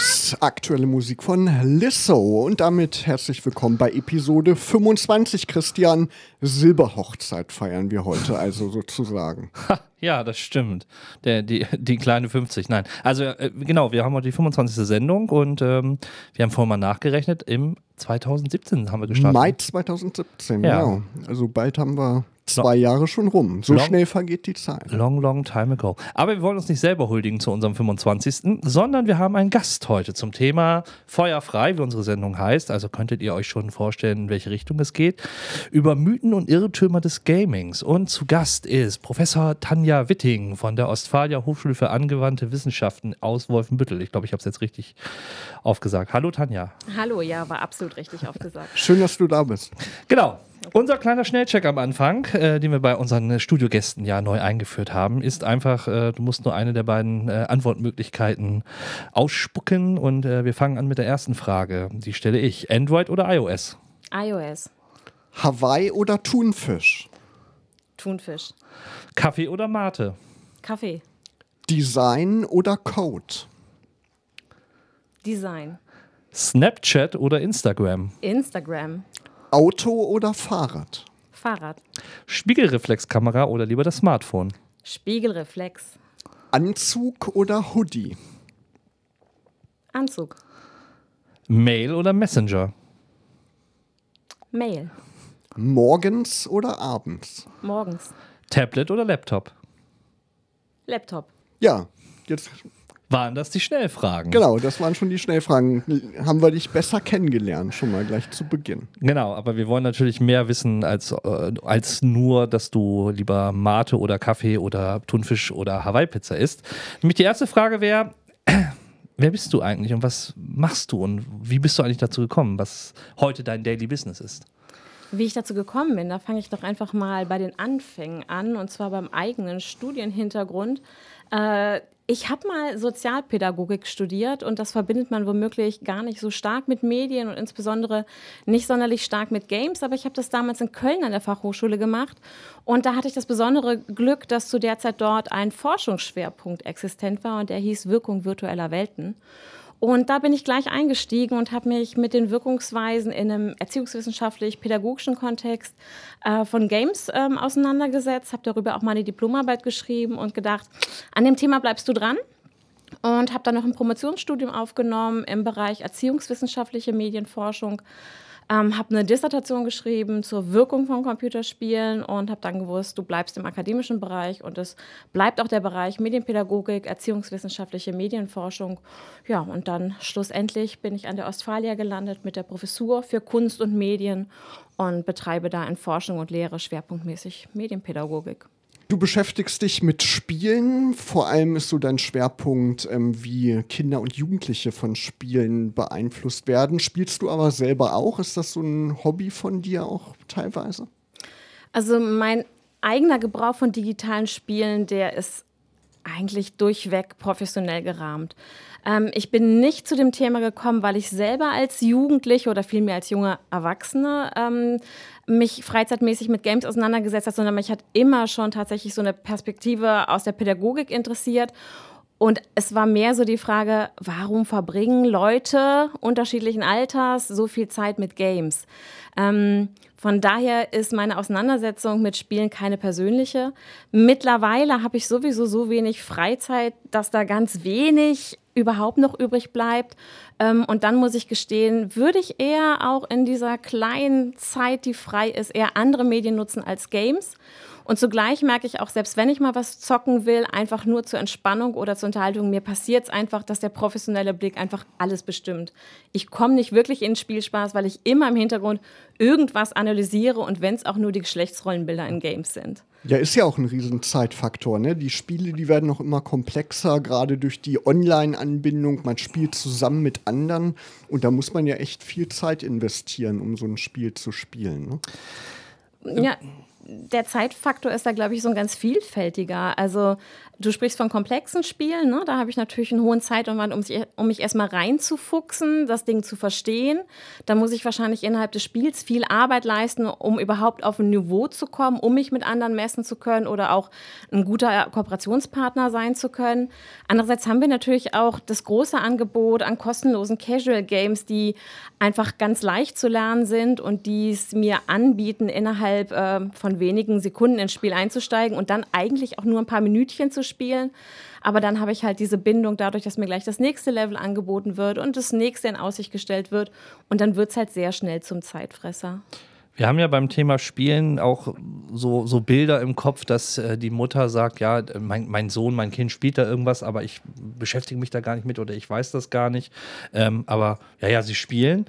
Juice, aktuelle Musik von Lizzo. Und damit herzlich willkommen bei Episode 25, Christian. Silberhochzeit feiern wir heute, also sozusagen. ja, das stimmt. Der, die, die kleine 50, nein. Also äh, genau, wir haben heute die 25. Sendung und ähm, wir haben vorhin mal nachgerechnet, im 2017 haben wir gestartet. Mai 2017, ja. genau. Also bald haben wir zwei Jahre schon rum. So long, schnell vergeht die Zeit. Long, long time ago. Aber wir wollen uns nicht selber huldigen zu unserem 25., sondern wir haben einen Gast heute zum Thema Feuerfrei, wie unsere Sendung heißt. Also könntet ihr euch schon vorstellen, in welche Richtung es geht. Über Mythen und Irrtümer des Gamings. Und zu Gast ist Professor Tanja Witting von der Ostfalia Hochschule für angewandte Wissenschaften aus Wolfenbüttel. Ich glaube, ich habe es jetzt richtig aufgesagt. Hallo Tanja. Hallo, ja, war absolut richtig aufgesagt. Schön, dass du da bist. Genau. Unser kleiner Schnellcheck am Anfang, äh, den wir bei unseren Studiogästen ja neu eingeführt haben, ist einfach, äh, du musst nur eine der beiden äh, Antwortmöglichkeiten ausspucken und äh, wir fangen an mit der ersten Frage. Die stelle ich. Android oder iOS? iOS. Hawaii oder Thunfisch? Thunfisch. Kaffee oder Mate? Kaffee. Design oder Code? Design. Snapchat oder Instagram? Instagram. Auto oder Fahrrad? Fahrrad. Spiegelreflexkamera oder lieber das Smartphone? Spiegelreflex. Anzug oder Hoodie? Anzug. Mail oder Messenger? Mail. Morgens oder abends? Morgens. Tablet oder Laptop? Laptop. Ja, jetzt waren das die Schnellfragen. Genau, das waren schon die Schnellfragen. Haben wir dich besser kennengelernt, schon mal gleich zu Beginn. Genau, aber wir wollen natürlich mehr wissen als, äh, als nur, dass du lieber Mate oder Kaffee oder Thunfisch oder Hawaii-Pizza isst. Nämlich die erste Frage wäre, wer bist du eigentlich und was machst du und wie bist du eigentlich dazu gekommen, was heute dein Daily Business ist? Wie ich dazu gekommen bin, da fange ich doch einfach mal bei den Anfängen an und zwar beim eigenen Studienhintergrund. Äh, ich habe mal Sozialpädagogik studiert und das verbindet man womöglich gar nicht so stark mit Medien und insbesondere nicht sonderlich stark mit Games, aber ich habe das damals in Köln an der Fachhochschule gemacht und da hatte ich das besondere Glück, dass zu der Zeit dort ein Forschungsschwerpunkt existent war und der hieß Wirkung virtueller Welten. Und da bin ich gleich eingestiegen und habe mich mit den Wirkungsweisen in einem erziehungswissenschaftlich-pädagogischen Kontext äh, von Games ähm, auseinandergesetzt, habe darüber auch meine Diplomarbeit geschrieben und gedacht, an dem Thema bleibst du dran. Und habe dann noch ein Promotionsstudium aufgenommen im Bereich erziehungswissenschaftliche Medienforschung ähm, habe eine Dissertation geschrieben zur Wirkung von Computerspielen und habe dann gewusst, du bleibst im akademischen Bereich und es bleibt auch der Bereich Medienpädagogik, erziehungswissenschaftliche Medienforschung. Ja, und dann schlussendlich bin ich an der Ostfalia gelandet mit der Professur für Kunst und Medien und betreibe da in Forschung und Lehre schwerpunktmäßig Medienpädagogik. Du beschäftigst dich mit Spielen. Vor allem ist so dein Schwerpunkt, ähm, wie Kinder und Jugendliche von Spielen beeinflusst werden. Spielst du aber selber auch? Ist das so ein Hobby von dir auch teilweise? Also mein eigener Gebrauch von digitalen Spielen, der ist eigentlich durchweg professionell gerahmt. Ähm, ich bin nicht zu dem Thema gekommen, weil ich selber als Jugendliche oder vielmehr als junge Erwachsene ähm, mich freizeitmäßig mit Games auseinandergesetzt habe, sondern mich hat immer schon tatsächlich so eine Perspektive aus der Pädagogik interessiert. Und es war mehr so die Frage, warum verbringen Leute unterschiedlichen Alters so viel Zeit mit Games? Ähm, von daher ist meine Auseinandersetzung mit Spielen keine persönliche. Mittlerweile habe ich sowieso so wenig Freizeit, dass da ganz wenig überhaupt noch übrig bleibt. Ähm, und dann muss ich gestehen, würde ich eher auch in dieser kleinen Zeit, die frei ist, eher andere Medien nutzen als Games. Und zugleich merke ich auch, selbst wenn ich mal was zocken will, einfach nur zur Entspannung oder zur Unterhaltung, mir passiert es einfach, dass der professionelle Blick einfach alles bestimmt. Ich komme nicht wirklich in den Spielspaß, weil ich immer im Hintergrund irgendwas analysiere und wenn es auch nur die Geschlechtsrollenbilder in Games sind. Ja, ist ja auch ein riesen Zeitfaktor. Ne? Die Spiele, die werden noch immer komplexer, gerade durch die Online-Anbindung. Man spielt zusammen mit anderen und da muss man ja echt viel Zeit investieren, um so ein Spiel zu spielen. Ne? Ja, der Zeitfaktor ist da, glaube ich, so ein ganz vielfältiger. Also du sprichst von komplexen Spielen, ne? da habe ich natürlich einen hohen Zeitaufwand, um, um mich erstmal reinzufuchsen, das Ding zu verstehen. Da muss ich wahrscheinlich innerhalb des Spiels viel Arbeit leisten, um überhaupt auf ein Niveau zu kommen, um mich mit anderen messen zu können oder auch ein guter Kooperationspartner sein zu können. Andererseits haben wir natürlich auch das große Angebot an kostenlosen Casual Games, die einfach ganz leicht zu lernen sind und die es mir anbieten, innerhalb äh, von wenigen Sekunden ins Spiel einzusteigen und dann eigentlich auch nur ein paar Minütchen zu spielen. Aber dann habe ich halt diese Bindung dadurch, dass mir gleich das nächste Level angeboten wird und das nächste in Aussicht gestellt wird. Und dann wird es halt sehr schnell zum Zeitfresser. Wir haben ja beim Thema Spielen auch so, so Bilder im Kopf, dass äh, die Mutter sagt, ja, mein, mein, Sohn, mein Kind spielt da irgendwas, aber ich beschäftige mich da gar nicht mit oder ich weiß das gar nicht. Ähm, aber ja, ja, sie spielen.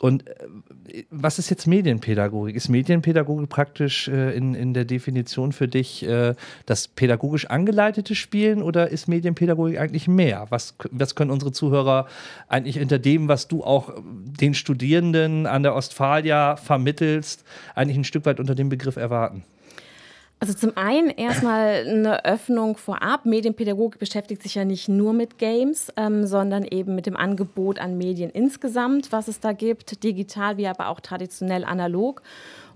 Und äh, was ist jetzt Medienpädagogik? Ist Medienpädagogik praktisch äh, in, in der Definition für dich äh, das pädagogisch angeleitete Spielen oder ist Medienpädagogik eigentlich mehr? Was, was können unsere Zuhörer eigentlich hinter dem, was du auch den Studierenden an der Ostfalia vermittelst, eigentlich ein Stück weit unter dem Begriff erwarten? Also zum einen erstmal eine Öffnung vorab. Medienpädagogik beschäftigt sich ja nicht nur mit Games, ähm, sondern eben mit dem Angebot an Medien insgesamt, was es da gibt, digital wie aber auch traditionell analog.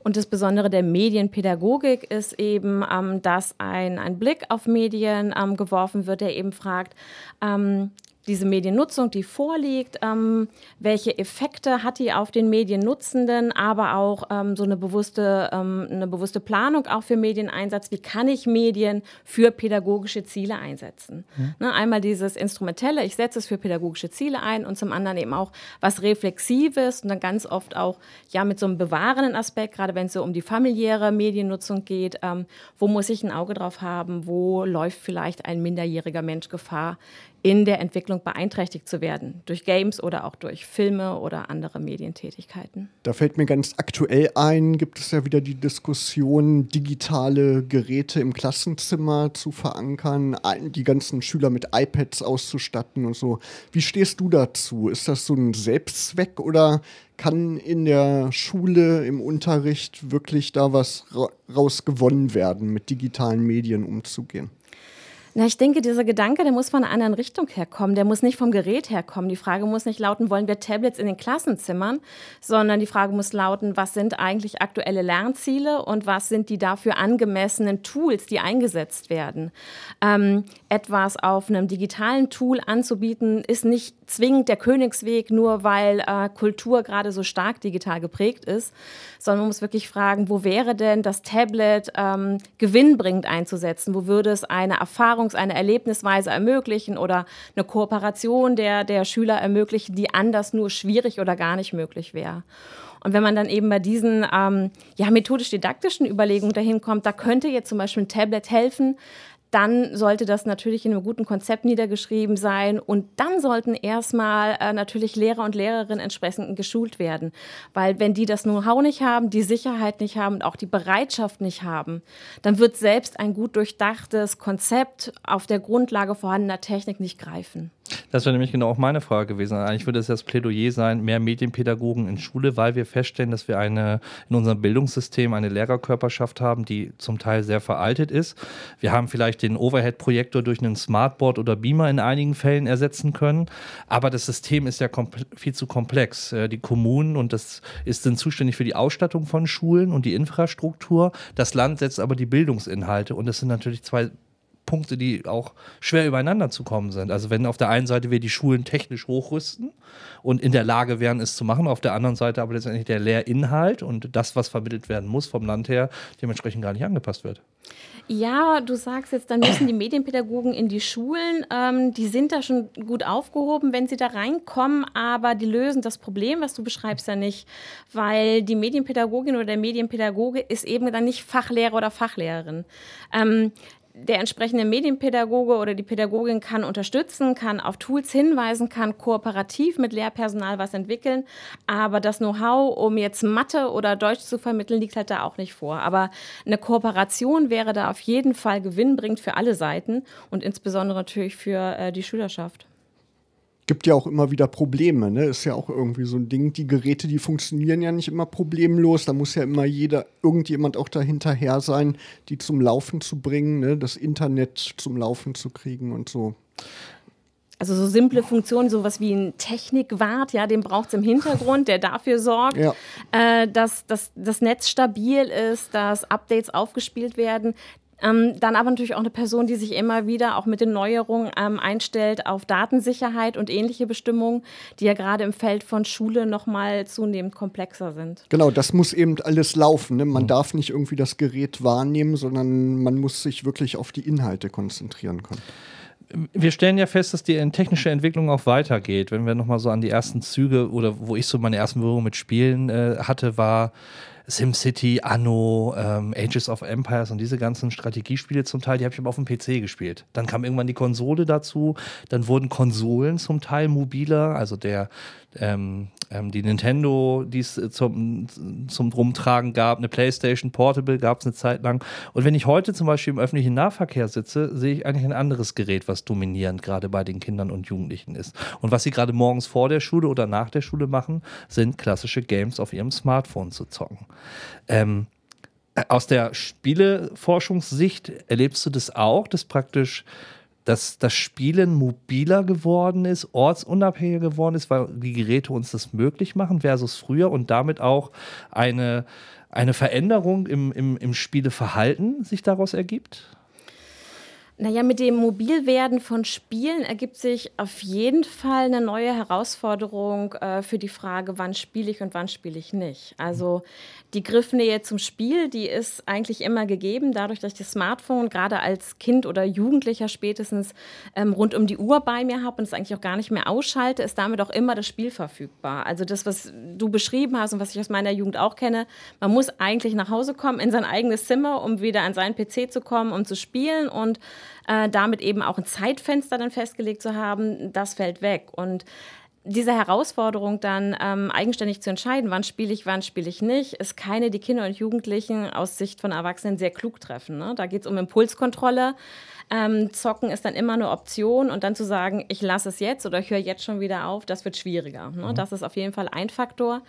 Und das Besondere der Medienpädagogik ist eben, ähm, dass ein, ein Blick auf Medien ähm, geworfen wird, der eben fragt, ähm, diese Mediennutzung, die vorliegt, ähm, welche Effekte hat die auf den Mediennutzenden, aber auch ähm, so eine bewusste, ähm, eine bewusste Planung auch für Medieneinsatz. Wie kann ich Medien für pädagogische Ziele einsetzen? Mhm. Ne, einmal dieses Instrumentelle, ich setze es für pädagogische Ziele ein und zum anderen eben auch was Reflexives und dann ganz oft auch ja mit so einem bewahrenden Aspekt, gerade wenn es so um die familiäre Mediennutzung geht, ähm, wo muss ich ein Auge drauf haben, wo läuft vielleicht ein minderjähriger Mensch Gefahr, in der Entwicklung beeinträchtigt zu werden, durch Games oder auch durch Filme oder andere Medientätigkeiten. Da fällt mir ganz aktuell ein, gibt es ja wieder die Diskussion, digitale Geräte im Klassenzimmer zu verankern, die ganzen Schüler mit iPads auszustatten und so. Wie stehst du dazu? Ist das so ein Selbstzweck oder kann in der Schule, im Unterricht wirklich da was rausgewonnen werden, mit digitalen Medien umzugehen? Na, ich denke, dieser Gedanke, der muss von einer anderen Richtung herkommen. Der muss nicht vom Gerät herkommen. Die Frage muss nicht lauten, wollen wir Tablets in den Klassenzimmern, sondern die Frage muss lauten, was sind eigentlich aktuelle Lernziele und was sind die dafür angemessenen Tools, die eingesetzt werden. Ähm, etwas auf einem digitalen Tool anzubieten, ist nicht zwingend der Königsweg, nur weil äh, Kultur gerade so stark digital geprägt ist, sondern man muss wirklich fragen, wo wäre denn das Tablet ähm, gewinnbringend einzusetzen? Wo würde es eine Erfahrungs-, eine Erlebnisweise ermöglichen oder eine Kooperation der, der Schüler ermöglichen, die anders nur schwierig oder gar nicht möglich wäre? Und wenn man dann eben bei diesen ähm, ja, methodisch-didaktischen Überlegungen dahin kommt, da könnte jetzt zum Beispiel ein Tablet helfen, dann sollte das natürlich in einem guten Konzept niedergeschrieben sein und dann sollten erstmal äh, natürlich Lehrer und Lehrerinnen entsprechend geschult werden, weil wenn die das Know-how nicht haben, die Sicherheit nicht haben und auch die Bereitschaft nicht haben, dann wird selbst ein gut durchdachtes Konzept auf der Grundlage vorhandener Technik nicht greifen. Das wäre nämlich genau auch meine Frage gewesen. Eigentlich würde es das Plädoyer sein, mehr Medienpädagogen in Schule, weil wir feststellen, dass wir eine in unserem Bildungssystem eine Lehrerkörperschaft haben, die zum Teil sehr veraltet ist. Wir haben vielleicht den Overhead-Projektor durch einen Smartboard oder Beamer in einigen Fällen ersetzen können, aber das System ist ja viel zu komplex. Äh, die Kommunen und das ist, sind zuständig für die Ausstattung von Schulen und die Infrastruktur. Das Land setzt aber die Bildungsinhalte und das sind natürlich zwei Punkte, die auch schwer übereinander zu kommen sind. Also wenn auf der einen Seite wir die Schulen technisch hochrüsten und in der Lage wären, es zu machen. Auf der anderen Seite aber letztendlich der Lehrinhalt und das, was vermittelt werden muss vom Land her, dementsprechend gar nicht angepasst wird. Ja, du sagst jetzt, dann müssen die Medienpädagogen in die Schulen. Ähm, die sind da schon gut aufgehoben, wenn sie da reinkommen, aber die lösen das Problem, was du beschreibst, ja nicht, weil die Medienpädagogin oder der Medienpädagoge ist eben dann nicht Fachlehrer oder Fachlehrerin. Ähm, der entsprechende Medienpädagoge oder die Pädagogin kann unterstützen, kann auf Tools hinweisen, kann kooperativ mit Lehrpersonal was entwickeln. Aber das Know-how, um jetzt Mathe oder Deutsch zu vermitteln, liegt halt da auch nicht vor. Aber eine Kooperation wäre da auf jeden Fall gewinnbringend für alle Seiten und insbesondere natürlich für äh, die Schülerschaft gibt ja auch immer wieder Probleme, ne? Ist ja auch irgendwie so ein Ding. Die Geräte, die funktionieren ja nicht immer problemlos. Da muss ja immer jeder, irgendjemand auch dahinterher sein, die zum Laufen zu bringen, ne? Das Internet zum Laufen zu kriegen und so. Also so simple Funktionen, sowas wie ein Technikwart, ja, den braucht es im Hintergrund, der dafür sorgt, ja. äh, dass, dass das Netz stabil ist, dass Updates aufgespielt werden. Ähm, dann aber natürlich auch eine Person, die sich immer wieder auch mit den Neuerungen ähm, einstellt auf Datensicherheit und ähnliche Bestimmungen, die ja gerade im Feld von Schule nochmal zunehmend komplexer sind. Genau, das muss eben alles laufen. Ne? Man mhm. darf nicht irgendwie das Gerät wahrnehmen, sondern man muss sich wirklich auf die Inhalte konzentrieren können wir stellen ja fest, dass die technische Entwicklung auch weitergeht. Wenn wir nochmal so an die ersten Züge oder wo ich so meine ersten Berührungen mit Spielen äh, hatte, war SimCity, Anno, ähm, Ages of Empires und diese ganzen Strategiespiele zum Teil, die habe ich aber auf dem PC gespielt. Dann kam irgendwann die Konsole dazu, dann wurden Konsolen zum Teil mobiler, also der ähm, ähm, die Nintendo, die es äh, zum, zum Rumtragen gab, eine PlayStation Portable gab es eine Zeit lang. Und wenn ich heute zum Beispiel im öffentlichen Nahverkehr sitze, sehe ich eigentlich ein anderes Gerät, was dominierend gerade bei den Kindern und Jugendlichen ist. Und was sie gerade morgens vor der Schule oder nach der Schule machen, sind klassische Games auf ihrem Smartphone zu zocken. Ähm, aus der Spieleforschungssicht erlebst du das auch, dass praktisch dass das Spielen mobiler geworden ist, ortsunabhängiger geworden ist, weil die Geräte uns das möglich machen versus früher und damit auch eine, eine Veränderung im, im, im Spieleverhalten sich daraus ergibt? Naja, mit dem Mobilwerden von Spielen ergibt sich auf jeden Fall eine neue Herausforderung äh, für die Frage, wann spiele ich und wann spiele ich nicht. Also die Griffnähe zum Spiel, die ist eigentlich immer gegeben, dadurch, dass ich das Smartphone gerade als Kind oder Jugendlicher spätestens ähm, rund um die Uhr bei mir habe und es eigentlich auch gar nicht mehr ausschalte, ist damit auch immer das Spiel verfügbar. Also das, was du beschrieben hast und was ich aus meiner Jugend auch kenne, man muss eigentlich nach Hause kommen in sein eigenes Zimmer, um wieder an seinen PC zu kommen, um zu spielen und äh, damit eben auch ein Zeitfenster dann festgelegt zu haben, das fällt weg. Und diese Herausforderung dann ähm, eigenständig zu entscheiden, wann spiele ich, wann spiele ich nicht, ist keine, die Kinder und Jugendlichen aus Sicht von Erwachsenen sehr klug treffen. Ne? Da geht es um Impulskontrolle. Ähm, Zocken ist dann immer eine Option und dann zu sagen, ich lasse es jetzt oder ich höre jetzt schon wieder auf, das wird schwieriger. Ne? Mhm. Das ist auf jeden Fall ein Faktor.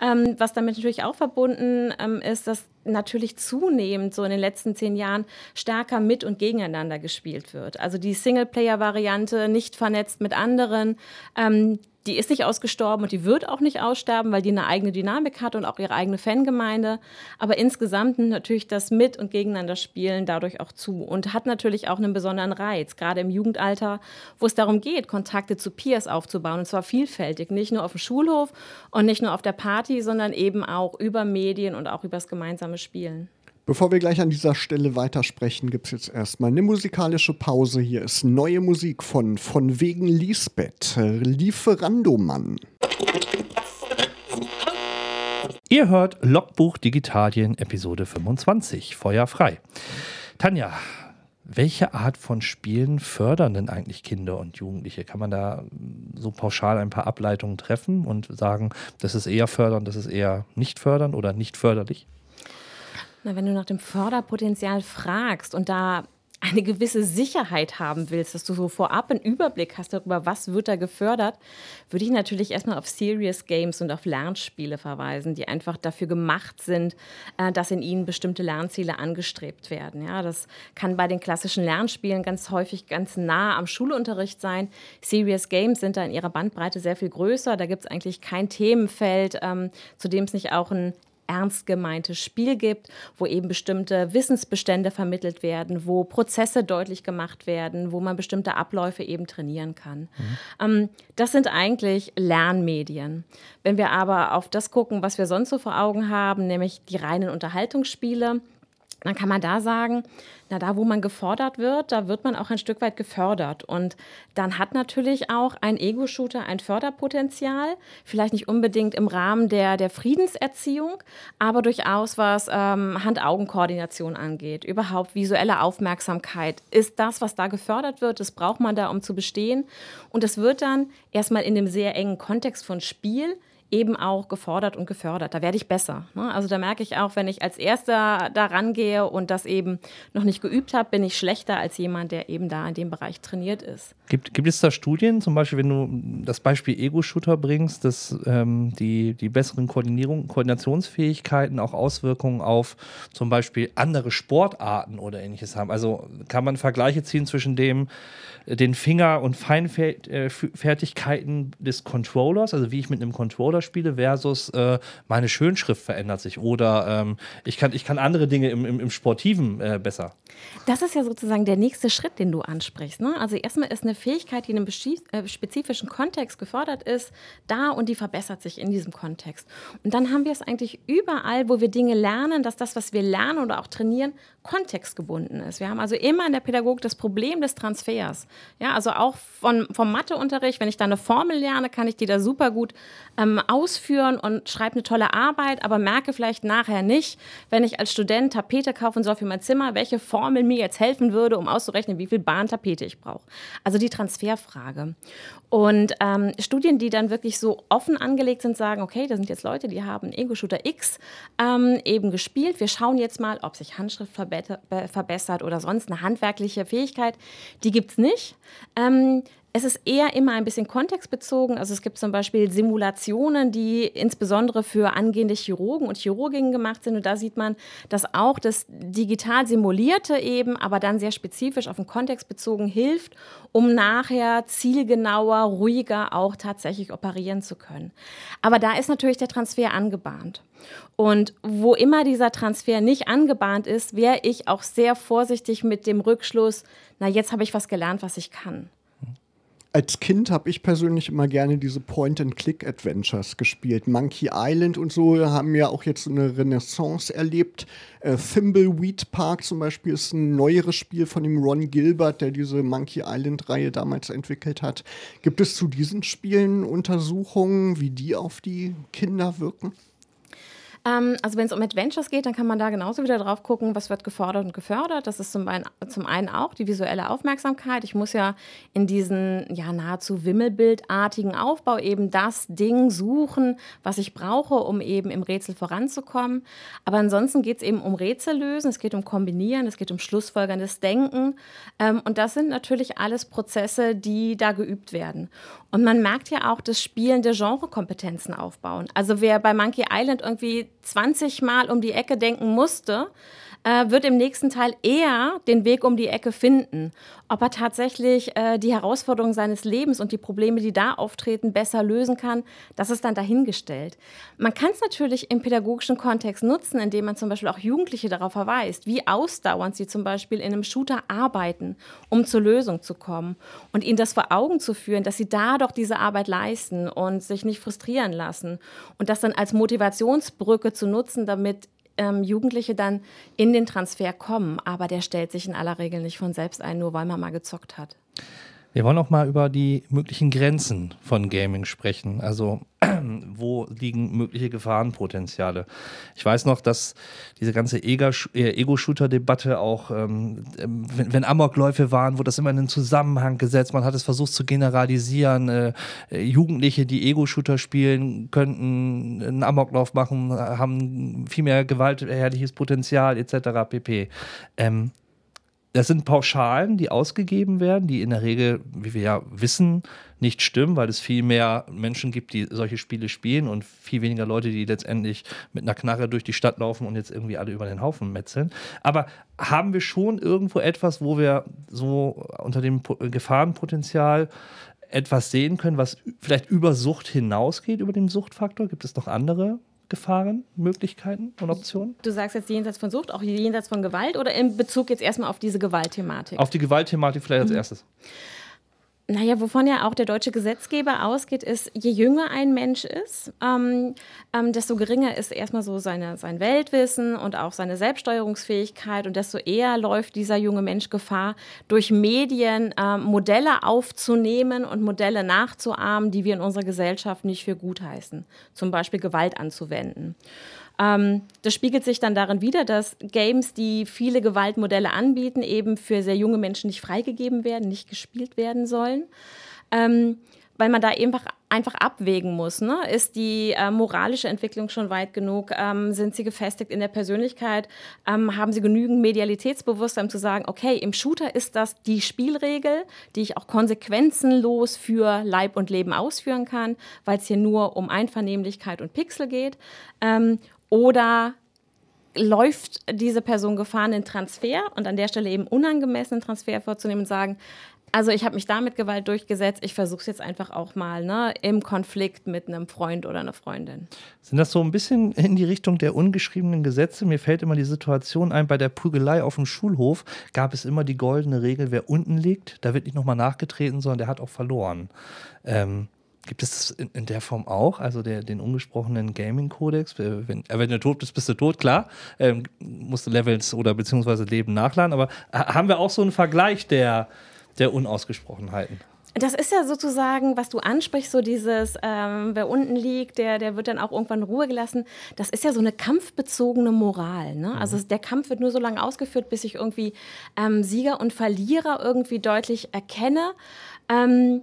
Ähm, was damit natürlich auch verbunden ähm, ist, dass natürlich zunehmend so in den letzten zehn Jahren stärker mit und gegeneinander gespielt wird. Also die Singleplayer-Variante, nicht vernetzt mit anderen, ähm, die ist nicht ausgestorben und die wird auch nicht aussterben, weil die eine eigene Dynamik hat und auch ihre eigene Fangemeinde. Aber insgesamt natürlich das Mit- und Gegeneinander spielen dadurch auch zu und hat natürlich auch einen besonderen Reiz, gerade im Jugendalter, wo es darum geht, Kontakte zu Peers aufzubauen und zwar vielfältig, nicht nur auf dem Schulhof und nicht nur auf der Party, sondern eben auch über Medien und auch über das gemeinsame Spielen. Bevor wir gleich an dieser Stelle weitersprechen, gibt es jetzt erstmal eine musikalische Pause. Hier ist neue Musik von Von wegen Lisbeth, Lieferandomann. Ihr hört Logbuch Digitalien Episode 25, Feuer frei. Tanja, welche Art von Spielen fördern denn eigentlich Kinder und Jugendliche? Kann man da so pauschal ein paar Ableitungen treffen und sagen, das ist eher fördern, das ist eher nicht fördern oder nicht förderlich? Na, wenn du nach dem Förderpotenzial fragst und da eine gewisse Sicherheit haben willst, dass du so vorab einen Überblick hast darüber, was wird da gefördert, würde ich natürlich erstmal auf Serious Games und auf Lernspiele verweisen, die einfach dafür gemacht sind, äh, dass in ihnen bestimmte Lernziele angestrebt werden. Ja, das kann bei den klassischen Lernspielen ganz häufig ganz nah am Schulunterricht sein. Serious Games sind da in ihrer Bandbreite sehr viel größer. Da gibt es eigentlich kein Themenfeld, ähm, zu dem es nicht auch ein ernst gemeintes Spiel gibt, wo eben bestimmte Wissensbestände vermittelt werden, wo Prozesse deutlich gemacht werden, wo man bestimmte Abläufe eben trainieren kann. Mhm. Das sind eigentlich Lernmedien. Wenn wir aber auf das gucken, was wir sonst so vor Augen haben, nämlich die reinen Unterhaltungsspiele, dann kann man da sagen, na, da wo man gefordert wird, da wird man auch ein Stück weit gefördert. Und dann hat natürlich auch ein Ego-Shooter ein Förderpotenzial, vielleicht nicht unbedingt im Rahmen der, der Friedenserziehung, aber durchaus was ähm, Hand-Augen-Koordination angeht, überhaupt visuelle Aufmerksamkeit. Ist das, was da gefördert wird, das braucht man da, um zu bestehen. Und das wird dann erstmal in dem sehr engen Kontext von Spiel eben auch gefordert und gefördert. Da werde ich besser. Ne? Also da merke ich auch, wenn ich als Erster da rangehe und das eben noch nicht geübt habe, bin ich schlechter als jemand, der eben da in dem Bereich trainiert ist. Gibt, gibt es da Studien, zum Beispiel, wenn du das Beispiel Ego-Shooter bringst, dass ähm, die, die besseren Koordinierung, Koordinationsfähigkeiten auch Auswirkungen auf zum Beispiel andere Sportarten oder ähnliches haben? Also kann man Vergleiche ziehen zwischen dem, den Finger- und Feinfertigkeiten des Controllers, also wie ich mit einem Controller spiele, versus äh, meine Schönschrift verändert sich oder ähm, ich, kann, ich kann andere Dinge im, im, im Sportiven äh, besser. Das ist ja sozusagen der nächste Schritt, den du ansprichst. Ne? Also erstmal ist eine Fähigkeit, die in einem äh, spezifischen Kontext gefordert ist, da und die verbessert sich in diesem Kontext. Und dann haben wir es eigentlich überall, wo wir Dinge lernen, dass das, was wir lernen oder auch trainieren, kontextgebunden ist. Wir haben also immer in der Pädagogik das Problem des Transfers. Ja, also auch von, vom Matheunterricht, wenn ich da eine Formel lerne, kann ich die da super gut ähm, ausführen und schreibe eine tolle Arbeit, aber merke vielleicht nachher nicht, wenn ich als Student Tapete kaufen soll für mein Zimmer, welche Formel mir jetzt helfen würde, um auszurechnen, wie viel Bahn Tapete ich brauche. Also die Transferfrage. Und ähm, Studien, die dann wirklich so offen angelegt sind, sagen, okay, da sind jetzt Leute, die haben Ego-Shooter X ähm, eben gespielt. Wir schauen jetzt mal, ob sich Handschrift verbessert oder sonst eine handwerkliche Fähigkeit. Die gibt es nicht. Ähm, es ist eher immer ein bisschen kontextbezogen. Also es gibt zum Beispiel Simulationen, die insbesondere für angehende Chirurgen und Chirurginnen gemacht sind. Und da sieht man, dass auch das digital simulierte eben, aber dann sehr spezifisch auf den Kontext bezogen hilft, um nachher zielgenauer, ruhiger auch tatsächlich operieren zu können. Aber da ist natürlich der Transfer angebahnt. Und wo immer dieser Transfer nicht angebahnt ist, wäre ich auch sehr vorsichtig mit dem Rückschluss, na jetzt habe ich was gelernt, was ich kann als Kind habe ich persönlich immer gerne diese Point-and-Click-Adventures gespielt. Monkey Island und so haben ja auch jetzt eine Renaissance erlebt. Äh, Thimbleweed Park zum Beispiel ist ein neueres Spiel von dem Ron Gilbert, der diese Monkey Island-Reihe damals entwickelt hat. Gibt es zu diesen Spielen Untersuchungen, wie die auf die Kinder wirken? Ähm, also wenn es um Adventures geht, dann kann man da genauso wieder drauf gucken, was wird gefordert und gefördert. Das ist zum einen, zum einen auch die visuelle Aufmerksamkeit. Ich muss ja in diesen ja nahezu wimmelbildartigen Aufbau eben das Ding suchen, was ich brauche, um eben im Rätsel voranzukommen. Aber ansonsten geht es eben um Rätsel lösen, es geht um Kombinieren, es geht um schlussfolgerndes Denken. Ähm, und das sind natürlich alles Prozesse, die da geübt werden. Und man merkt ja auch, dass spielende Genrekompetenzen aufbauen. Also wer bei Monkey Island irgendwie 20 Mal um die Ecke denken musste, äh, wird im nächsten Teil eher den Weg um die Ecke finden. Ob er tatsächlich äh, die Herausforderungen seines Lebens und die Probleme, die da auftreten, besser lösen kann, das ist dann dahingestellt. Man kann es natürlich im pädagogischen Kontext nutzen, indem man zum Beispiel auch Jugendliche darauf verweist, wie ausdauernd sie zum Beispiel in einem Shooter arbeiten, um zur Lösung zu kommen und ihnen das vor Augen zu führen, dass sie da doch diese Arbeit leisten und sich nicht frustrieren lassen und das dann als Motivationsbrücke zu nutzen, damit ähm, Jugendliche dann in den Transfer kommen, aber der stellt sich in aller Regel nicht von selbst ein, nur weil man mal gezockt hat. Wir wollen auch mal über die möglichen Grenzen von Gaming sprechen. Also wo liegen mögliche Gefahrenpotenziale? Ich weiß noch, dass diese ganze äh, Ego-Shooter-Debatte auch, ähm, ähm, wenn, wenn, Amokläufe waren, wurde das immer in einen Zusammenhang gesetzt. Man hat es versucht zu generalisieren. Äh, äh, Jugendliche, die Ego-Shooter spielen, könnten einen Amoklauf machen, haben viel mehr gewaltherrliches Potenzial etc. pp. Ähm, das sind Pauschalen, die ausgegeben werden, die in der Regel, wie wir ja wissen, nicht stimmen, weil es viel mehr Menschen gibt, die solche Spiele spielen und viel weniger Leute, die letztendlich mit einer Knarre durch die Stadt laufen und jetzt irgendwie alle über den Haufen metzeln. Aber haben wir schon irgendwo etwas, wo wir so unter dem Gefahrenpotenzial etwas sehen können, was vielleicht über Sucht hinausgeht, über den Suchtfaktor? Gibt es noch andere Gefahren, Möglichkeiten und Optionen? Du sagst jetzt jenseits von Sucht, auch jenseits von Gewalt oder in Bezug jetzt erstmal auf diese Gewaltthematik? Auf die Gewaltthematik vielleicht als mhm. erstes. Naja, wovon ja auch der deutsche Gesetzgeber ausgeht, ist, je jünger ein Mensch ist, ähm, ähm, desto geringer ist erstmal so seine, sein Weltwissen und auch seine Selbststeuerungsfähigkeit und desto eher läuft dieser junge Mensch Gefahr, durch Medien äh, Modelle aufzunehmen und Modelle nachzuahmen, die wir in unserer Gesellschaft nicht für gut heißen. Zum Beispiel Gewalt anzuwenden. Ähm, das spiegelt sich dann darin wieder, dass Games, die viele Gewaltmodelle anbieten, eben für sehr junge Menschen nicht freigegeben werden, nicht gespielt werden sollen. Ähm, weil man da einfach, einfach abwägen muss. Ne? Ist die äh, moralische Entwicklung schon weit genug? Ähm, sind sie gefestigt in der Persönlichkeit? Ähm, haben sie genügend Medialitätsbewusstsein, um zu sagen, okay, im Shooter ist das die Spielregel, die ich auch konsequenzenlos für Leib und Leben ausführen kann, weil es hier nur um Einvernehmlichkeit und Pixel geht. Ähm, oder läuft diese Person Gefahr, einen Transfer und an der Stelle eben unangemessenen Transfer vorzunehmen und sagen, also ich habe mich da mit Gewalt durchgesetzt, ich versuche es jetzt einfach auch mal ne, im Konflikt mit einem Freund oder einer Freundin. Sind das so ein bisschen in die Richtung der ungeschriebenen Gesetze? Mir fällt immer die Situation ein, bei der Prügelei auf dem Schulhof gab es immer die goldene Regel, wer unten liegt, da wird nicht nochmal nachgetreten, sondern der hat auch verloren. Ähm, Gibt es das in, der Form auch? Also der, den ungesprochenen Gaming-Kodex? Wenn, äh, wenn du tot bist, bist du tot, klar. Ähm, musst du Levels oder beziehungsweise Leben nachladen. Aber haben wir auch so einen Vergleich der, der Unausgesprochenheiten? Das ist ja sozusagen, was du ansprichst, so dieses, ähm, wer unten liegt, der, der wird dann auch irgendwann in Ruhe gelassen. Das ist ja so eine kampfbezogene Moral. Ne? Also mhm. der Kampf wird nur so lange ausgeführt, bis ich irgendwie ähm, Sieger und Verlierer irgendwie deutlich erkenne. Ähm,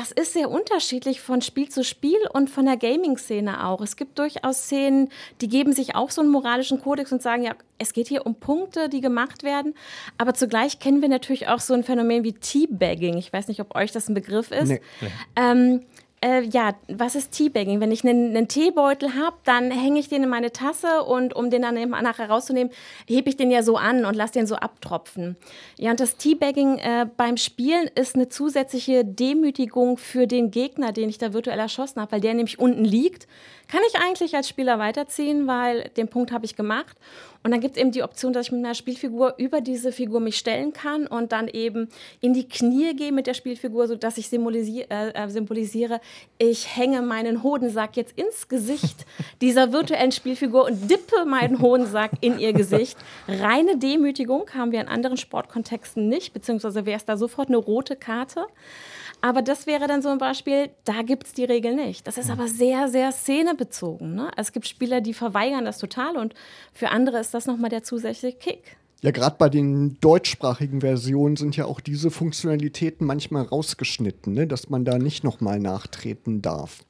das ist sehr unterschiedlich von Spiel zu Spiel und von der Gaming-Szene auch. Es gibt durchaus Szenen, die geben sich auch so einen moralischen Kodex und sagen, ja, es geht hier um Punkte, die gemacht werden. Aber zugleich kennen wir natürlich auch so ein Phänomen wie Teabagging. Ich weiß nicht, ob euch das ein Begriff ist. Nee, nee. Ähm, äh, ja, was ist Teabagging? Wenn ich einen, einen Teebeutel habe, dann hänge ich den in meine Tasse und um den dann nachher rauszunehmen, hebe ich den ja so an und lasse den so abtropfen. Ja, und das Teabagging äh, beim Spielen ist eine zusätzliche Demütigung für den Gegner, den ich da virtuell erschossen habe, weil der nämlich unten liegt kann ich eigentlich als Spieler weiterziehen, weil den Punkt habe ich gemacht. Und dann gibt es eben die Option, dass ich mit einer Spielfigur über diese Figur mich stellen kann und dann eben in die Knie gehe mit der Spielfigur, sodass ich symbolisiere, äh, symbolisiere, ich hänge meinen Hodensack jetzt ins Gesicht dieser virtuellen Spielfigur und dippe meinen Hodensack in ihr Gesicht. Reine Demütigung haben wir in anderen Sportkontexten nicht, beziehungsweise wäre es da sofort eine rote Karte. Aber das wäre dann so ein Beispiel, da gibt es die Regel nicht. Das ist aber sehr, sehr szenebezogen. Ne? Es gibt Spieler, die verweigern das total und für andere ist das nochmal der zusätzliche Kick. Ja, gerade bei den deutschsprachigen Versionen sind ja auch diese Funktionalitäten manchmal rausgeschnitten, ne? dass man da nicht nochmal nachtreten darf.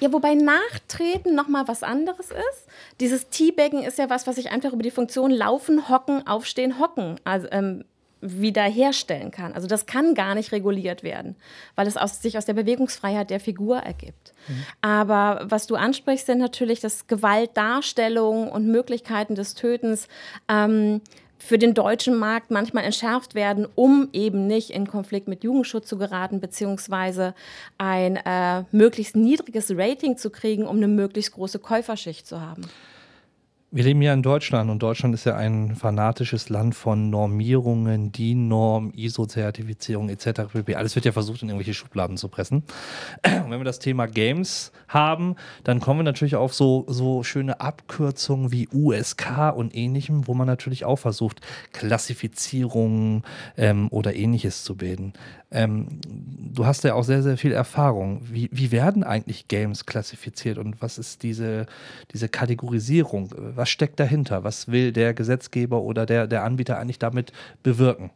Ja, wobei Nachtreten nochmal was anderes ist. Dieses Teabaggen ist ja was, was ich einfach über die Funktion Laufen, Hocken, Aufstehen, Hocken also, ähm, wiederherstellen kann. Also das kann gar nicht reguliert werden, weil es aus, sich aus der Bewegungsfreiheit der Figur ergibt. Mhm. Aber was du ansprichst, sind natürlich, dass Gewaltdarstellungen und Möglichkeiten des Tötens ähm, für den deutschen Markt manchmal entschärft werden, um eben nicht in Konflikt mit Jugendschutz zu geraten, beziehungsweise ein äh, möglichst niedriges Rating zu kriegen, um eine möglichst große Käuferschicht zu haben. Wir leben ja in Deutschland und Deutschland ist ja ein fanatisches Land von Normierungen, DIN-Norm, ISO-Zertifizierung etc. Alles wird ja versucht, in irgendwelche Schubladen zu pressen. Und wenn wir das Thema Games haben, dann kommen wir natürlich auf so, so schöne Abkürzungen wie USK und ähnlichem, wo man natürlich auch versucht, Klassifizierungen ähm, oder ähnliches zu bilden. Ähm, du hast ja auch sehr, sehr viel Erfahrung. Wie, wie werden eigentlich Games klassifiziert und was ist diese, diese Kategorisierung? Was steckt dahinter? Was will der Gesetzgeber oder der, der Anbieter eigentlich damit bewirken?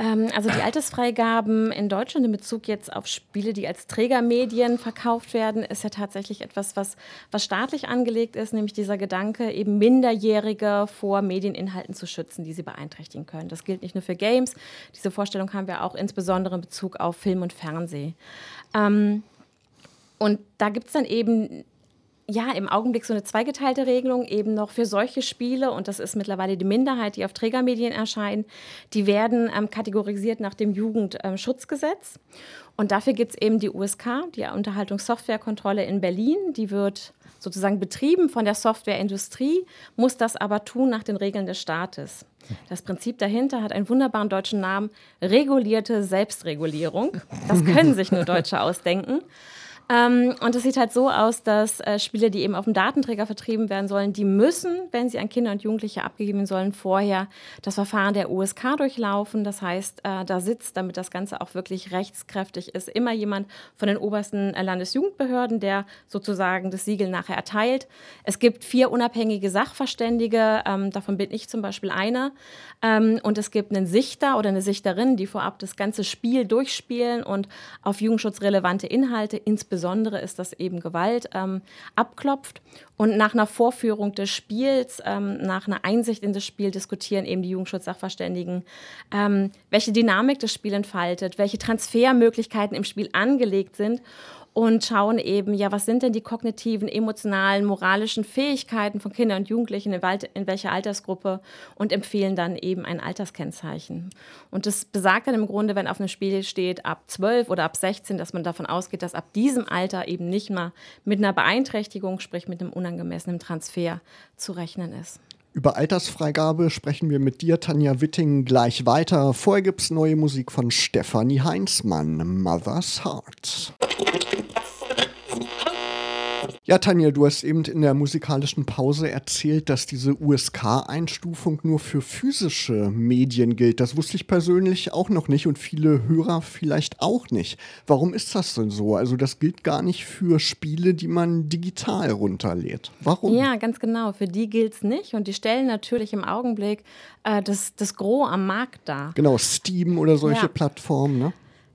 Ähm, also die Altersfreigaben in Deutschland in Bezug jetzt auf Spiele, die als Trägermedien verkauft werden, ist ja tatsächlich etwas, was, was staatlich angelegt ist, nämlich dieser Gedanke, eben Minderjährige vor Medieninhalten zu schützen, die sie beeinträchtigen können. Das gilt nicht nur für Games, diese Vorstellung haben wir auch insbesondere in Bezug auf Film und Fernsehen. Ähm, und da gibt es dann eben ja, im Augenblick so eine zweigeteilte Regelung eben noch für solche Spiele, und das ist mittlerweile die Minderheit, die auf Trägermedien erscheinen, die werden ähm, kategorisiert nach dem Jugendschutzgesetz. Und dafür gibt es eben die USK, die Unterhaltungssoftwarekontrolle in Berlin. Die wird sozusagen betrieben von der Softwareindustrie, muss das aber tun nach den Regeln des Staates. Das Prinzip dahinter hat einen wunderbaren deutschen Namen, regulierte Selbstregulierung. Das können sich nur Deutsche ausdenken. Ähm, und es sieht halt so aus, dass äh, Spiele, die eben auf dem Datenträger vertrieben werden sollen, die müssen, wenn sie an Kinder und Jugendliche abgegeben sollen, vorher das Verfahren der USK durchlaufen. Das heißt, äh, da sitzt, damit das Ganze auch wirklich rechtskräftig ist, immer jemand von den obersten äh, Landesjugendbehörden, der sozusagen das Siegel nachher erteilt. Es gibt vier unabhängige Sachverständige, ähm, davon bin ich zum Beispiel einer. Ähm, und es gibt einen Sichter oder eine Sichterin, die vorab das ganze Spiel durchspielen und auf jugendschutzrelevante Inhalte, insbesondere Besondere ist, dass eben Gewalt ähm, abklopft. Und nach einer Vorführung des Spiels, ähm, nach einer Einsicht in das Spiel diskutieren eben die Jugendschutzsachverständigen, ähm, welche Dynamik das Spiel entfaltet, welche Transfermöglichkeiten im Spiel angelegt sind und schauen eben, ja, was sind denn die kognitiven, emotionalen, moralischen Fähigkeiten von Kindern und Jugendlichen in, in welcher Altersgruppe und empfehlen dann eben ein Alterskennzeichen. Und das besagt dann im Grunde, wenn auf einem Spiel steht ab 12 oder ab 16, dass man davon ausgeht, dass ab diesem Alter eben nicht mal mit einer Beeinträchtigung, sprich mit einem unangemessenen Transfer zu rechnen ist. Über Altersfreigabe sprechen wir mit dir, Tanja Witting, gleich weiter. Vorher gibt es neue Musik von Stefanie Heinzmann, Mother's Heart. Ja, Tanja, du hast eben in der musikalischen Pause erzählt, dass diese USK-Einstufung nur für physische Medien gilt. Das wusste ich persönlich auch noch nicht und viele Hörer vielleicht auch nicht. Warum ist das denn so? Also das gilt gar nicht für Spiele, die man digital runterlädt. Warum? Ja, ganz genau. Für die gilt es nicht und die stellen natürlich im Augenblick äh, das, das Gros am Markt dar. Genau, Steam oder solche ja. Plattformen, ne?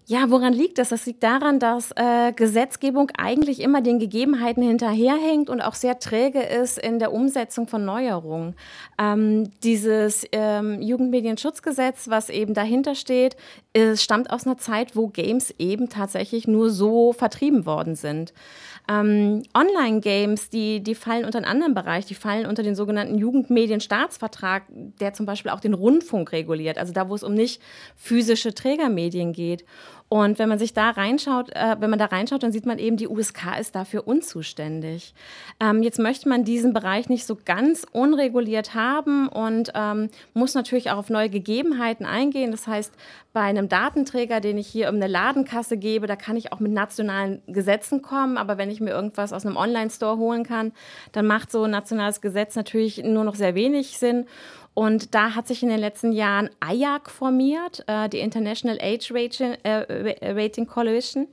Ja, woran liegt das? Das liegt daran, dass äh, Gesetzgebung eigentlich immer den Gegebenheiten hinterherhängt und auch sehr träge ist in der Umsetzung von Neuerungen. Ähm, dieses ähm, Jugendmedienschutzgesetz, was eben dahinter steht, ist, stammt aus einer Zeit, wo Games eben tatsächlich nur so vertrieben worden sind. Ähm, Online-Games, die, die fallen unter einen anderen Bereich, die fallen unter den sogenannten Jugendmedienstaatsvertrag, der zum Beispiel auch den Rundfunk reguliert, also da, wo es um nicht physische Trägermedien geht. Und wenn man sich da reinschaut, äh, wenn man da reinschaut, dann sieht man eben, die USK ist dafür unzuständig. Ähm, jetzt möchte man diesen Bereich nicht so ganz unreguliert haben und ähm, muss natürlich auch auf neue Gegebenheiten eingehen. Das heißt, bei einem Datenträger, den ich hier um eine Ladenkasse gebe, da kann ich auch mit nationalen Gesetzen kommen. Aber wenn ich mir irgendwas aus einem Online-Store holen kann, dann macht so ein nationales Gesetz natürlich nur noch sehr wenig Sinn. Und da hat sich in den letzten Jahren IAC formiert, äh, die International Age Rating, äh, Rating Coalition.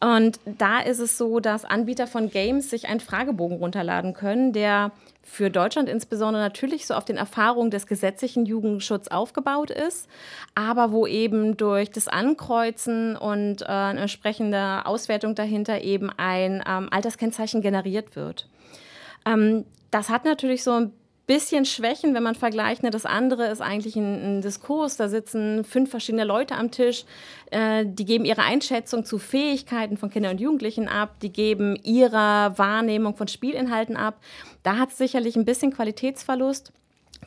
Und da ist es so, dass Anbieter von Games sich einen Fragebogen runterladen können, der für Deutschland insbesondere natürlich so auf den Erfahrungen des gesetzlichen Jugendschutzes aufgebaut ist, aber wo eben durch das Ankreuzen und äh, eine entsprechende Auswertung dahinter eben ein ähm, Alterskennzeichen generiert wird. Ähm, das hat natürlich so ein bisschen Schwächen, wenn man vergleicht. Ne, das andere ist eigentlich ein, ein, Diskurs. Da sitzen fünf verschiedene Leute am Tisch. Äh, die geben ihre Einschätzung zu Fähigkeiten von Kindern und Jugendlichen ab. Die geben ihre Wahrnehmung von Spielinhalten ab. Da hat es sicherlich ein bisschen Qualitätsverlust.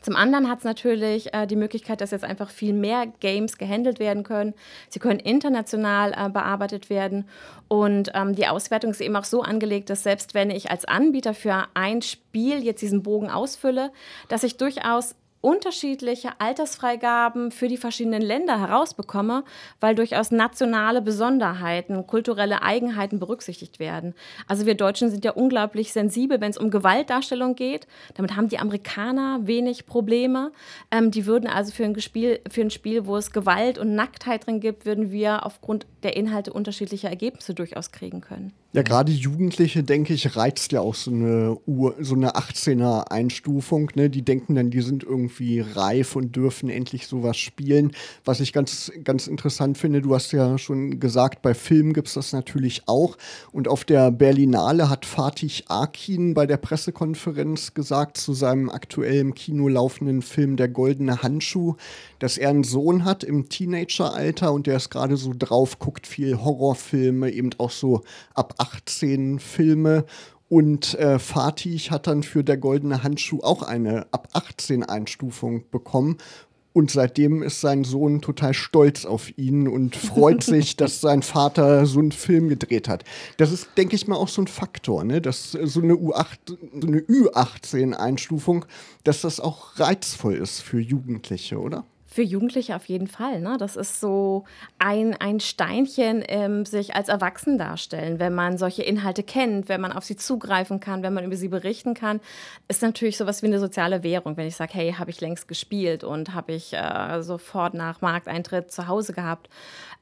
Zum anderen hat es natürlich äh, die Möglichkeit, dass jetzt einfach viel mehr Games gehandelt werden können. Sie können international äh, bearbeitet werden. Und ähm, die Auswertung ist eben auch so angelegt, dass selbst wenn ich als Anbieter für ein Spiel jetzt diesen Bogen ausfülle, dass ich durchaus unterschiedliche Altersfreigaben für die verschiedenen Länder herausbekomme, weil durchaus nationale Besonderheiten, kulturelle Eigenheiten berücksichtigt werden. Also wir Deutschen sind ja unglaublich sensibel, wenn es um Gewaltdarstellung geht. Damit haben die Amerikaner wenig Probleme. Ähm, die würden also für ein, Spiel, für ein Spiel, wo es Gewalt und Nacktheit drin gibt, würden wir aufgrund der Inhalte unterschiedlicher Ergebnisse durchaus kriegen können. Ja, gerade Jugendliche, denke ich, reizt ja auch so eine, Uhr, so eine 18er-Einstufung. Ne? Die denken dann, die sind irgendwie reif und dürfen endlich sowas spielen. Was ich ganz, ganz interessant finde, du hast ja schon gesagt, bei Filmen gibt es das natürlich auch. Und auf der Berlinale hat Fatih Akin bei der Pressekonferenz gesagt zu seinem aktuellen Kino laufenden Film Der goldene Handschuh, dass er einen Sohn hat im Teenageralter und der ist gerade so drauf, guckt viel Horrorfilme, eben auch so ab 18 Filme. Und äh, Fatih hat dann für der goldene Handschuh auch eine ab 18 Einstufung bekommen. Und seitdem ist sein Sohn total stolz auf ihn und freut sich, dass sein Vater so einen Film gedreht hat. Das ist, denke ich mal, auch so ein Faktor, ne? dass so eine U8, so eine Ü18-Einstufung, dass das auch reizvoll ist für Jugendliche, oder? Für Jugendliche auf jeden Fall. Ne? Das ist so ein, ein Steinchen im sich als Erwachsen darstellen. Wenn man solche Inhalte kennt, wenn man auf sie zugreifen kann, wenn man über sie berichten kann, ist natürlich sowas wie eine soziale Währung. Wenn ich sage, hey, habe ich längst gespielt und habe ich äh, sofort nach Markteintritt zu Hause gehabt.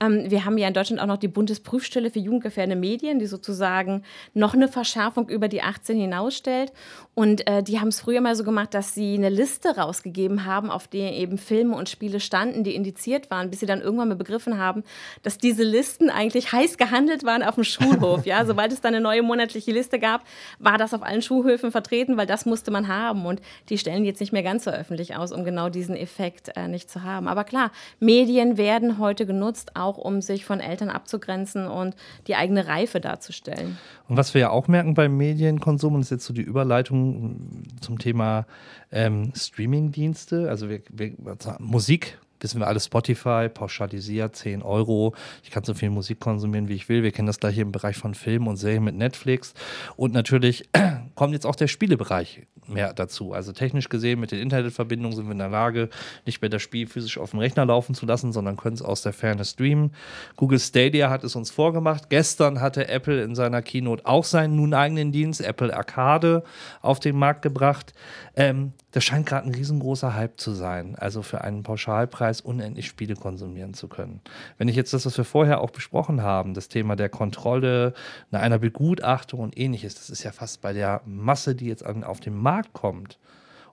Ähm, wir haben ja in Deutschland auch noch die Bundesprüfstelle für jugendgefährdende Medien, die sozusagen noch eine Verschärfung über die 18 hinausstellt. Und äh, die haben es früher mal so gemacht, dass sie eine Liste rausgegeben haben, auf der eben Filme und Spiele standen, die indiziert waren, bis sie dann irgendwann mal begriffen haben, dass diese Listen eigentlich heiß gehandelt waren auf dem Schulhof. Ja, sobald es dann eine neue monatliche Liste gab, war das auf allen Schulhöfen vertreten, weil das musste man haben. Und die stellen jetzt nicht mehr ganz so öffentlich aus, um genau diesen Effekt äh, nicht zu haben. Aber klar, Medien werden heute genutzt, auch um sich von Eltern abzugrenzen und die eigene Reife darzustellen. Und was wir ja auch merken beim Medienkonsum, und das ist jetzt so die Überleitung zum Thema ähm, Streamingdienste, also wir, wir, Musik wissen wir alle Spotify, pauschalisiert 10 Euro. Ich kann so viel Musik konsumieren, wie ich will. Wir kennen das gleich im Bereich von Filmen und Serien mit Netflix. Und natürlich kommt jetzt auch der Spielebereich mehr dazu. Also technisch gesehen mit den Internetverbindungen sind wir in der Lage, nicht mehr das Spiel physisch auf dem Rechner laufen zu lassen, sondern können es aus der Ferne streamen. Google Stadia hat es uns vorgemacht. Gestern hatte Apple in seiner Keynote auch seinen nun eigenen Dienst, Apple Arcade, auf den Markt gebracht. Ähm, das scheint gerade ein riesengroßer Hype zu sein. Also für einen Pauschalpreis unendlich Spiele konsumieren zu können. Wenn ich jetzt das, was wir vorher auch besprochen haben, das Thema der Kontrolle, einer Begutachtung und ähnliches, das ist ja fast bei der Masse, die jetzt an, auf den Markt kommt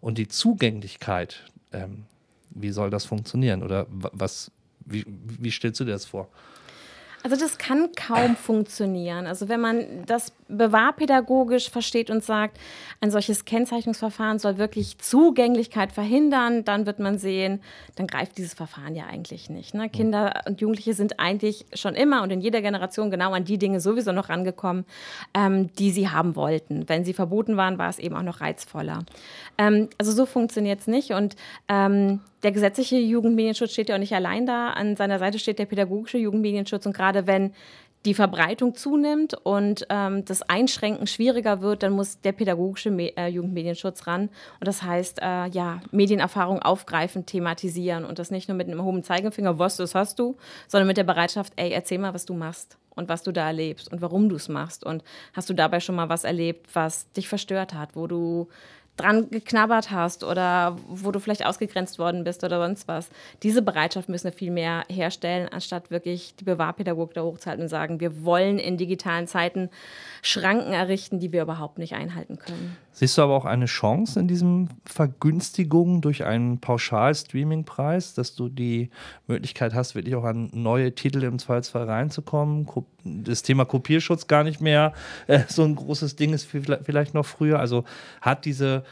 und die Zugänglichkeit, ähm, wie soll das funktionieren? Oder was, wie, wie stellst du dir das vor? Also das kann kaum funktionieren. Also wenn man das bewahrpädagogisch versteht und sagt, ein solches Kennzeichnungsverfahren soll wirklich Zugänglichkeit verhindern, dann wird man sehen, dann greift dieses Verfahren ja eigentlich nicht. Ne? Kinder und Jugendliche sind eigentlich schon immer und in jeder Generation genau an die Dinge sowieso noch rangekommen, ähm, die sie haben wollten. Wenn sie verboten waren, war es eben auch noch reizvoller. Ähm, also so funktioniert es nicht und ähm, der gesetzliche Jugendmedienschutz steht ja auch nicht allein da. An seiner Seite steht der pädagogische Jugendmedienschutz. Und gerade wenn die Verbreitung zunimmt und ähm, das Einschränken schwieriger wird, dann muss der pädagogische Me äh, Jugendmedienschutz ran. Und das heißt, äh, ja, Medienerfahrung aufgreifen, thematisieren und das nicht nur mit einem hohen Zeigefinger, was das hast du, sondern mit der Bereitschaft, ey, erzähl mal, was du machst und was du da erlebst und warum du es machst. Und hast du dabei schon mal was erlebt, was dich verstört hat, wo du dran geknabbert hast oder wo du vielleicht ausgegrenzt worden bist oder sonst was. Diese Bereitschaft müssen wir viel mehr herstellen, anstatt wirklich die Bewahrpädagogik da hochzuhalten und sagen, wir wollen in digitalen Zeiten Schranken errichten, die wir überhaupt nicht einhalten können. Siehst du aber auch eine Chance in diesem Vergünstigung durch einen Pauschal-Streaming-Preis, dass du die Möglichkeit hast, wirklich auch an neue Titel im Zweifelsfall reinzukommen? Das Thema Kopierschutz gar nicht mehr äh, so ein großes Ding ist vielleicht noch früher. Also hat diese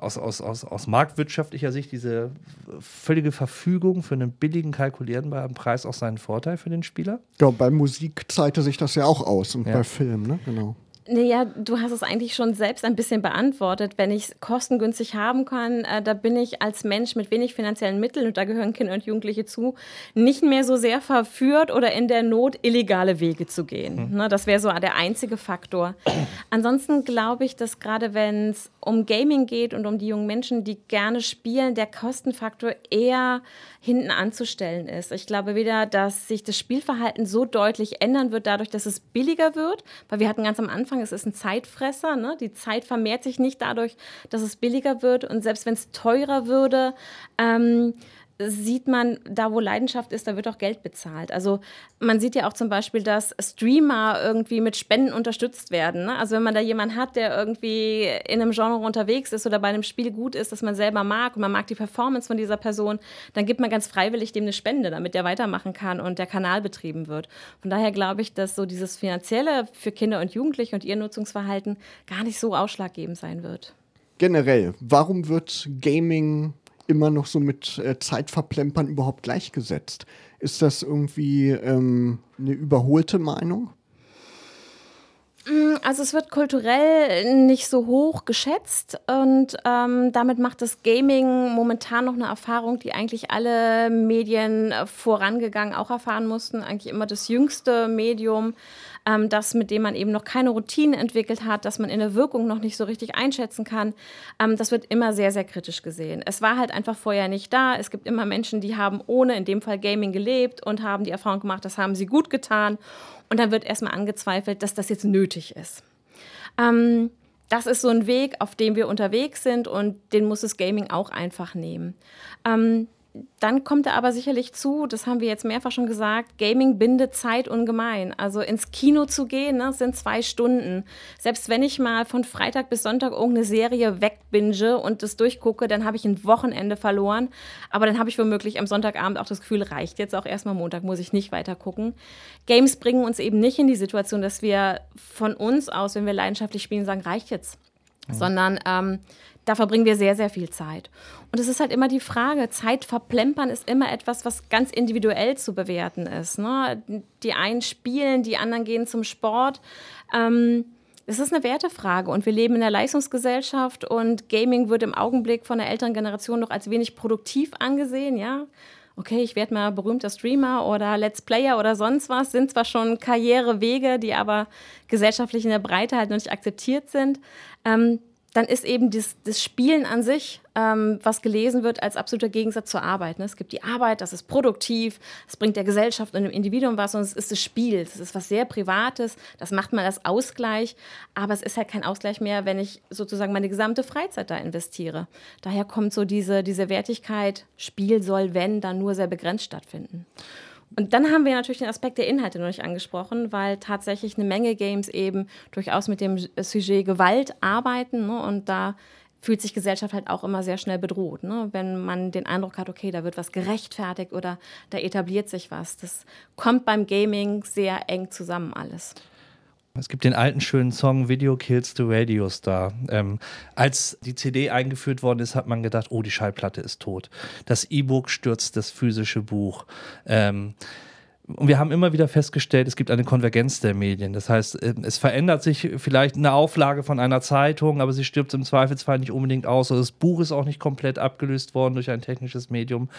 aus, aus, aus, aus marktwirtschaftlicher Sicht diese völlige Verfügung für einen billigen kalkulierbaren Preis auch seinen Vorteil für den Spieler? Ja, bei Musik zeigte sich das ja auch aus und ja. bei Film, ne? Genau. Naja, du hast es eigentlich schon selbst ein bisschen beantwortet. Wenn ich es kostengünstig haben kann, äh, da bin ich als Mensch mit wenig finanziellen Mitteln, und da gehören Kinder und Jugendliche zu, nicht mehr so sehr verführt oder in der Not, illegale Wege zu gehen. Mhm. Ne, das wäre so der einzige Faktor. Ansonsten glaube ich, dass gerade wenn es um Gaming geht und um die jungen Menschen, die gerne spielen, der Kostenfaktor eher hinten anzustellen ist. Ich glaube wieder, dass sich das Spielverhalten so deutlich ändern wird, dadurch, dass es billiger wird, weil wir hatten ganz am Anfang, es ist ein Zeitfresser. Ne? Die Zeit vermehrt sich nicht dadurch, dass es billiger wird. Und selbst wenn es teurer würde, ähm, sieht man, da wo Leidenschaft ist, da wird auch Geld bezahlt. Also man sieht ja auch zum Beispiel, dass Streamer irgendwie mit Spenden unterstützt werden. Ne? Also wenn man da jemanden hat, der irgendwie in einem Genre unterwegs ist oder bei einem Spiel gut ist, das man selber mag und man mag die Performance von dieser Person, dann gibt man ganz freiwillig dem eine Spende, damit der weitermachen kann und der Kanal betrieben wird. Von daher glaube ich, dass so dieses Finanzielle für Kinder und Jugendliche und ihr Nutzungsverhalten gar nicht so ausschlaggebend sein wird. Generell, warum wird Gaming immer noch so mit äh, Zeitverplempern überhaupt gleichgesetzt. Ist das irgendwie ähm, eine überholte Meinung? Mm, also es wird kulturell nicht so hoch geschätzt und ähm, damit macht das Gaming momentan noch eine Erfahrung, die eigentlich alle Medien vorangegangen auch erfahren mussten. Eigentlich immer das jüngste Medium, ähm, das mit dem man eben noch keine Routine entwickelt hat, dass man in der Wirkung noch nicht so richtig einschätzen kann. Ähm, das wird immer sehr, sehr kritisch gesehen. Es war halt einfach vorher nicht da. Es gibt immer Menschen, die haben ohne in dem Fall Gaming gelebt und haben die Erfahrung gemacht, das haben sie gut getan. Und dann wird erstmal angezweifelt, dass das jetzt nötig ist. Ähm, das ist so ein Weg, auf dem wir unterwegs sind und den muss das Gaming auch einfach nehmen. Ähm, dann kommt er aber sicherlich zu, das haben wir jetzt mehrfach schon gesagt, Gaming bindet Zeit ungemein. Also ins Kino zu gehen, ne, sind zwei Stunden. Selbst wenn ich mal von Freitag bis Sonntag irgendeine Serie wegbinge und das durchgucke, dann habe ich ein Wochenende verloren. Aber dann habe ich womöglich am Sonntagabend auch das Gefühl, reicht jetzt auch erstmal Montag, muss ich nicht weiter gucken. Games bringen uns eben nicht in die Situation, dass wir von uns aus, wenn wir leidenschaftlich spielen, sagen, reicht jetzt. Mhm. Sondern ähm, da verbringen wir sehr, sehr viel Zeit. Und es ist halt immer die Frage, Zeit verplempern ist immer etwas, was ganz individuell zu bewerten ist. Ne? Die einen spielen, die anderen gehen zum Sport. Ähm, es ist eine Wertefrage und wir leben in einer Leistungsgesellschaft und Gaming wird im Augenblick von der älteren Generation noch als wenig produktiv angesehen, ja. Okay, ich werde mal berühmter Streamer oder Let's Player oder sonst was, sind zwar schon Karrierewege, die aber gesellschaftlich in der Breite halt noch nicht akzeptiert sind. Ähm, dann ist eben das, das Spielen an sich, ähm, was gelesen wird, als absoluter Gegensatz zur Arbeit. Ne? Es gibt die Arbeit, das ist produktiv, es bringt der Gesellschaft und dem Individuum was und es ist das Spiel. Das ist was sehr Privates, das macht man als Ausgleich, aber es ist halt kein Ausgleich mehr, wenn ich sozusagen meine gesamte Freizeit da investiere. Daher kommt so diese, diese Wertigkeit, Spiel soll, wenn, dann nur sehr begrenzt stattfinden. Und dann haben wir natürlich den Aspekt der Inhalte noch nicht angesprochen, weil tatsächlich eine Menge Games eben durchaus mit dem Sujet Gewalt arbeiten. Ne? Und da fühlt sich Gesellschaft halt auch immer sehr schnell bedroht. Ne? Wenn man den Eindruck hat, okay, da wird was gerechtfertigt oder da etabliert sich was. Das kommt beim Gaming sehr eng zusammen alles. Es gibt den alten schönen Song Video Kills the Radio Star. Ähm, als die CD eingeführt worden ist, hat man gedacht, oh, die Schallplatte ist tot. Das E-Book stürzt das physische Buch. Ähm, und wir haben immer wieder festgestellt, es gibt eine Konvergenz der Medien. Das heißt, äh, es verändert sich vielleicht eine Auflage von einer Zeitung, aber sie stirbt im Zweifelsfall nicht unbedingt aus. Oder das Buch ist auch nicht komplett abgelöst worden durch ein technisches Medium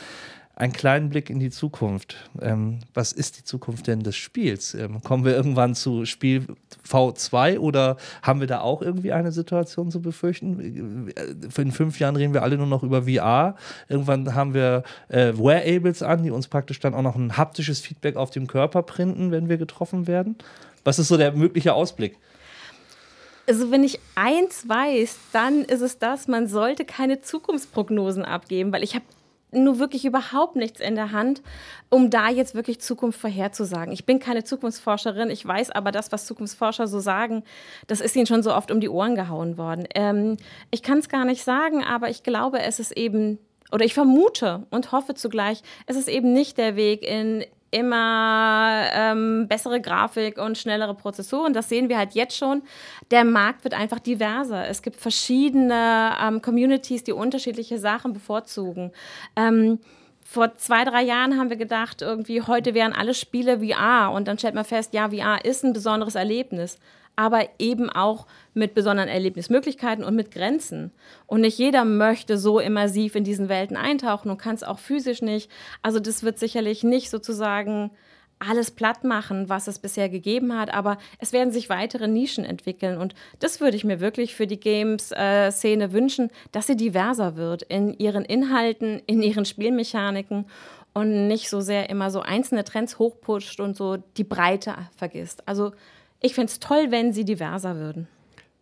einen kleinen Blick in die Zukunft. Ähm, was ist die Zukunft denn des Spiels? Ähm, kommen wir irgendwann zu Spiel V2 oder haben wir da auch irgendwie eine Situation zu befürchten? Äh, in fünf Jahren reden wir alle nur noch über VR. Irgendwann haben wir äh, Wearables an, die uns praktisch dann auch noch ein haptisches Feedback auf dem Körper printen, wenn wir getroffen werden. Was ist so der mögliche Ausblick? Also wenn ich eins weiß, dann ist es das, man sollte keine Zukunftsprognosen abgeben, weil ich habe nur wirklich überhaupt nichts in der Hand, um da jetzt wirklich Zukunft vorherzusagen. Ich bin keine Zukunftsforscherin, ich weiß aber das, was Zukunftsforscher so sagen, das ist ihnen schon so oft um die Ohren gehauen worden. Ähm, ich kann es gar nicht sagen, aber ich glaube, es ist eben, oder ich vermute und hoffe zugleich, es ist eben nicht der Weg in immer ähm, bessere Grafik und schnellere Prozessoren. Das sehen wir halt jetzt schon. Der Markt wird einfach diverser. Es gibt verschiedene ähm, Communities, die unterschiedliche Sachen bevorzugen. Ähm, vor zwei, drei Jahren haben wir gedacht, irgendwie heute wären alle Spiele VR und dann stellt man fest, ja, VR ist ein besonderes Erlebnis aber eben auch mit besonderen Erlebnismöglichkeiten und mit Grenzen. Und nicht jeder möchte so immersiv in diesen Welten eintauchen und kann es auch physisch nicht. Also das wird sicherlich nicht sozusagen alles platt machen, was es bisher gegeben hat, aber es werden sich weitere Nischen entwickeln und das würde ich mir wirklich für die Games-Szene wünschen, dass sie diverser wird in ihren Inhalten, in ihren Spielmechaniken und nicht so sehr immer so einzelne Trends hochpusht und so die Breite vergisst. Also ich fände es toll, wenn sie diverser würden.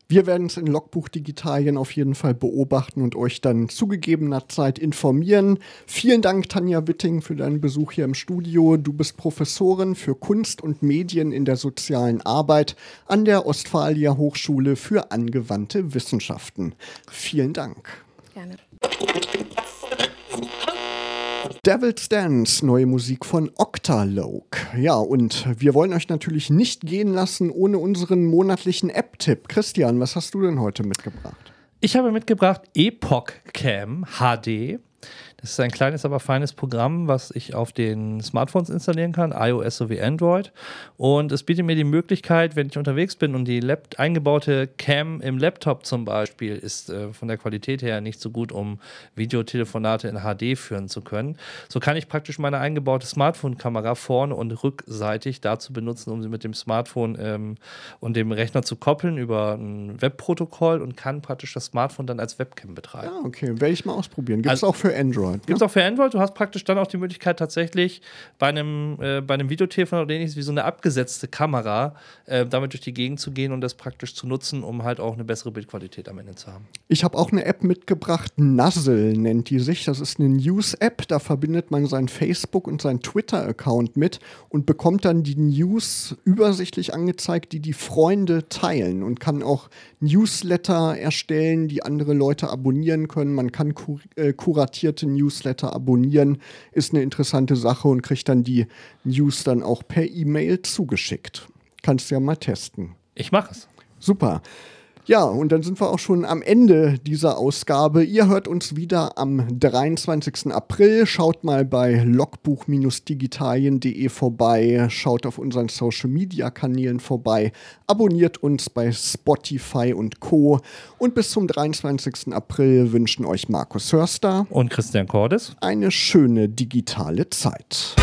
Wir werden es in Logbuch Digitalien auf jeden Fall beobachten und euch dann zu gegebener Zeit informieren. Vielen Dank, Tanja Witting, für deinen Besuch hier im Studio. Du bist Professorin für Kunst und Medien in der sozialen Arbeit an der Ostfalia Hochschule für angewandte Wissenschaften. Vielen Dank. Gerne. Devil's Dance, neue Musik von Octaloke. Ja, und wir wollen euch natürlich nicht gehen lassen ohne unseren monatlichen App-Tipp. Christian, was hast du denn heute mitgebracht? Ich habe mitgebracht Epoch Cam HD. Das ist ein kleines, aber feines Programm, was ich auf den Smartphones installieren kann, iOS sowie Android. Und es bietet mir die Möglichkeit, wenn ich unterwegs bin und die Lab eingebaute Cam im Laptop zum Beispiel ist äh, von der Qualität her nicht so gut, um Videotelefonate in HD führen zu können, so kann ich praktisch meine eingebaute Smartphone-Kamera vorne und rückseitig dazu benutzen, um sie mit dem Smartphone ähm, und dem Rechner zu koppeln über ein Webprotokoll und kann praktisch das Smartphone dann als Webcam betreiben. Ah, okay. Werde ich mal ausprobieren. Gibt es Also- auch für Android? Gibt es auch für Android. Du hast praktisch dann auch die Möglichkeit, tatsächlich bei einem, äh, bei einem Videotelefon oder ähnliches wie so eine abgesetzte Kamera äh, damit durch die Gegend zu gehen und das praktisch zu nutzen, um halt auch eine bessere Bildqualität am Ende zu haben. Ich habe auch eine App mitgebracht, Nuzzle nennt die sich. Das ist eine News-App, da verbindet man seinen Facebook- und seinen Twitter-Account mit und bekommt dann die News übersichtlich angezeigt, die die Freunde teilen und kann auch Newsletter erstellen, die andere Leute abonnieren können. Man kann kur äh, kuratierte Newsletter abonnieren, ist eine interessante Sache und kriegt dann die News dann auch per E-Mail zugeschickt. Kannst du ja mal testen. Ich mache es. Super. Ja, und dann sind wir auch schon am Ende dieser Ausgabe. Ihr hört uns wieder am 23. April. Schaut mal bei logbuch-digitalien.de vorbei. Schaut auf unseren Social-Media-Kanälen vorbei. Abonniert uns bei Spotify und Co. Und bis zum 23. April wünschen euch Markus Hörster Und Christian Cordes. eine schöne digitale Zeit.